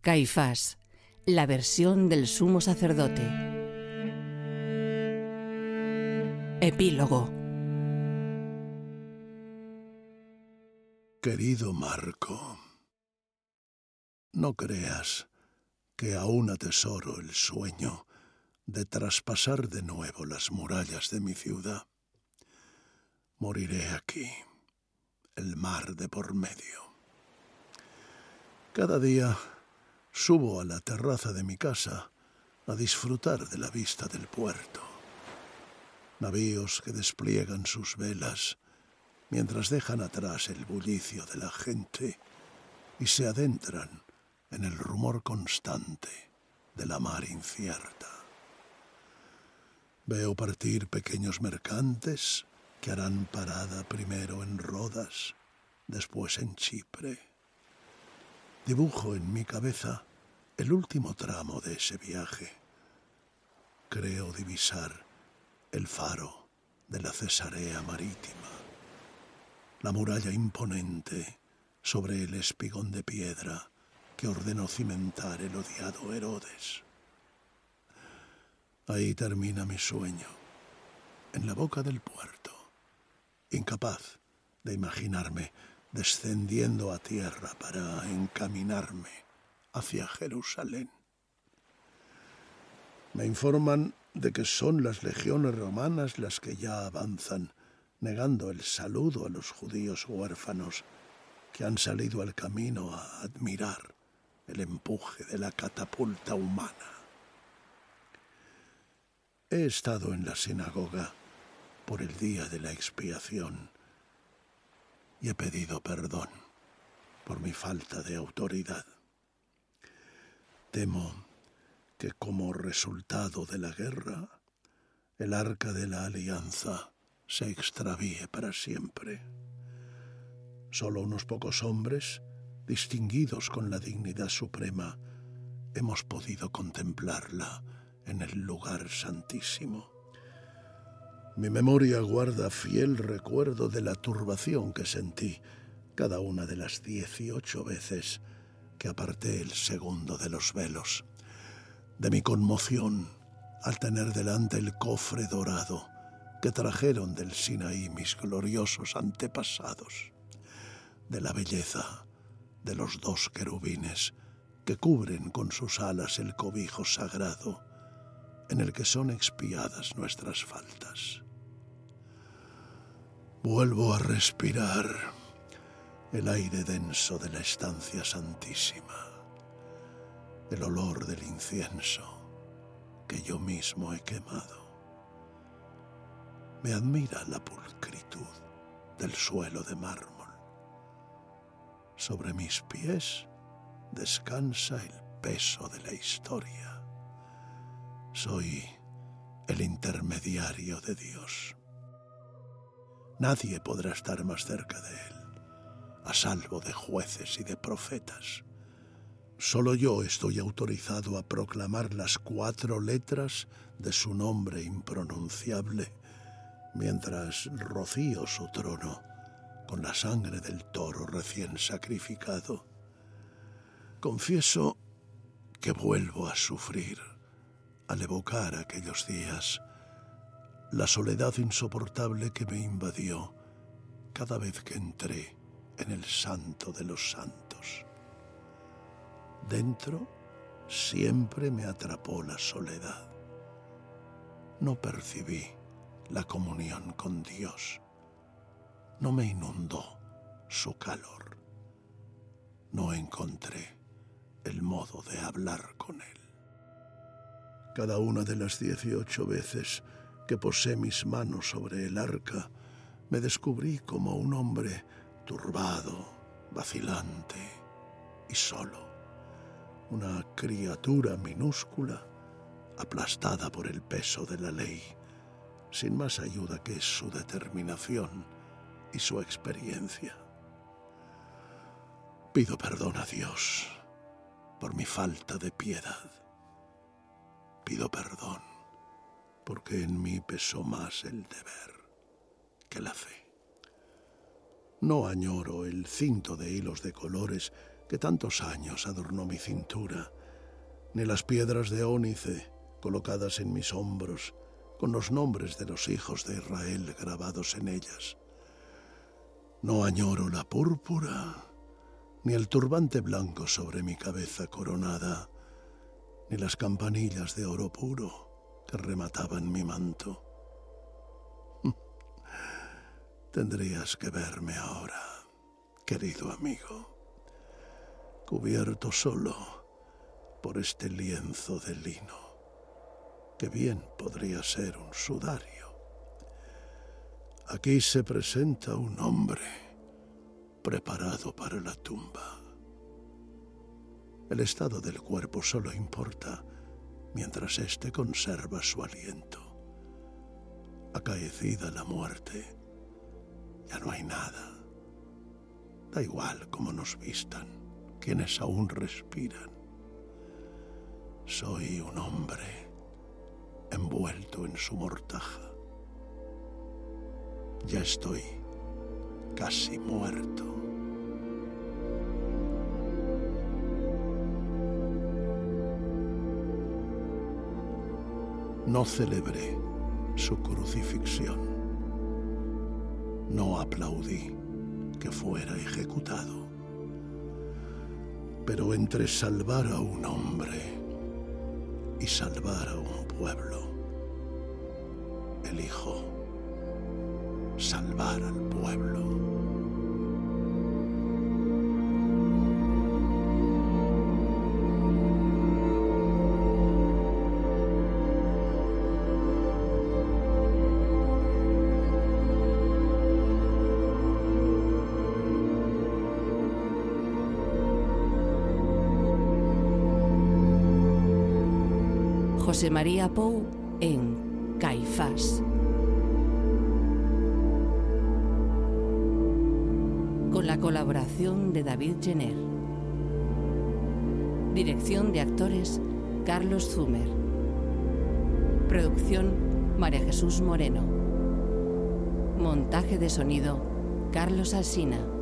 Caifás, la versión del sumo sacerdote. Epílogo. Querido Marco, no creas que aún atesoro el sueño de traspasar de nuevo las murallas de mi ciudad. Moriré aquí, el mar de por medio. Cada día subo a la terraza de mi casa a disfrutar de la vista del puerto. Navíos que despliegan sus velas mientras dejan atrás el bullicio de la gente y se adentran en el rumor constante de la mar incierta. Veo partir pequeños mercantes que harán parada primero en Rodas, después en Chipre. Dibujo en mi cabeza el último tramo de ese viaje. Creo divisar el faro de la Cesarea marítima, la muralla imponente sobre el espigón de piedra que ordenó cimentar el odiado Herodes. Ahí termina mi sueño, en la boca del puerto, incapaz de imaginarme descendiendo a tierra para encaminarme hacia Jerusalén. Me informan de que son las legiones romanas las que ya avanzan, negando el saludo a los judíos huérfanos que han salido al camino a admirar el empuje de la catapulta humana. He estado en la sinagoga por el día de la expiación y he pedido perdón por mi falta de autoridad. Temo que como resultado de la guerra, el arca de la alianza se extravíe para siempre. Solo unos pocos hombres, distinguidos con la dignidad suprema, hemos podido contemplarla en el lugar santísimo. Mi memoria guarda fiel recuerdo de la turbación que sentí cada una de las dieciocho veces que aparté el segundo de los velos, de mi conmoción al tener delante el cofre dorado que trajeron del Sinaí mis gloriosos antepasados, de la belleza de los dos querubines que cubren con sus alas el cobijo sagrado en el que son expiadas nuestras faltas. Vuelvo a respirar el aire denso de la estancia santísima, el olor del incienso que yo mismo he quemado. Me admira la pulcritud del suelo de mármol. Sobre mis pies descansa el peso de la historia. Soy el intermediario de Dios. Nadie podrá estar más cerca de Él, a salvo de jueces y de profetas. Solo yo estoy autorizado a proclamar las cuatro letras de su nombre impronunciable, mientras rocío su trono con la sangre del toro recién sacrificado. Confieso que vuelvo a sufrir al evocar aquellos días la soledad insoportable que me invadió cada vez que entré en el santo de los santos. Dentro siempre me atrapó la soledad. No percibí la comunión con Dios. No me inundó su calor. No encontré el modo de hablar con Él. Cada una de las dieciocho veces que posé mis manos sobre el arca, me descubrí como un hombre turbado, vacilante y solo. Una criatura minúscula, aplastada por el peso de la ley, sin más ayuda que su determinación y su experiencia. Pido perdón a Dios por mi falta de piedad. Pido perdón porque en mí pesó más el deber que la fe. No añoro el cinto de hilos de colores que tantos años adornó mi cintura, ni las piedras de ónice colocadas en mis hombros con los nombres de los hijos de Israel grabados en ellas. No añoro la púrpura, ni el turbante blanco sobre mi cabeza coronada, ni las campanillas de oro puro que remataban mi manto. Tendrías que verme ahora, querido amigo, cubierto solo por este lienzo de lino, que bien podría ser un sudario. Aquí se presenta un hombre preparado para la tumba. El estado del cuerpo solo importa mientras éste conserva su aliento. Acaecida la muerte, ya no hay nada. Da igual cómo nos vistan quienes aún respiran. Soy un hombre envuelto en su mortaja. Ya estoy casi muerto. No celebré su crucifixión. No aplaudí que fuera ejecutado. Pero entre salvar a un hombre y salvar a un pueblo, elijo salvar al pueblo. José María Pou en Caifás. Con la colaboración de David Jenner. Dirección de actores Carlos Zumer. Producción María Jesús Moreno. Montaje de sonido Carlos Alsina.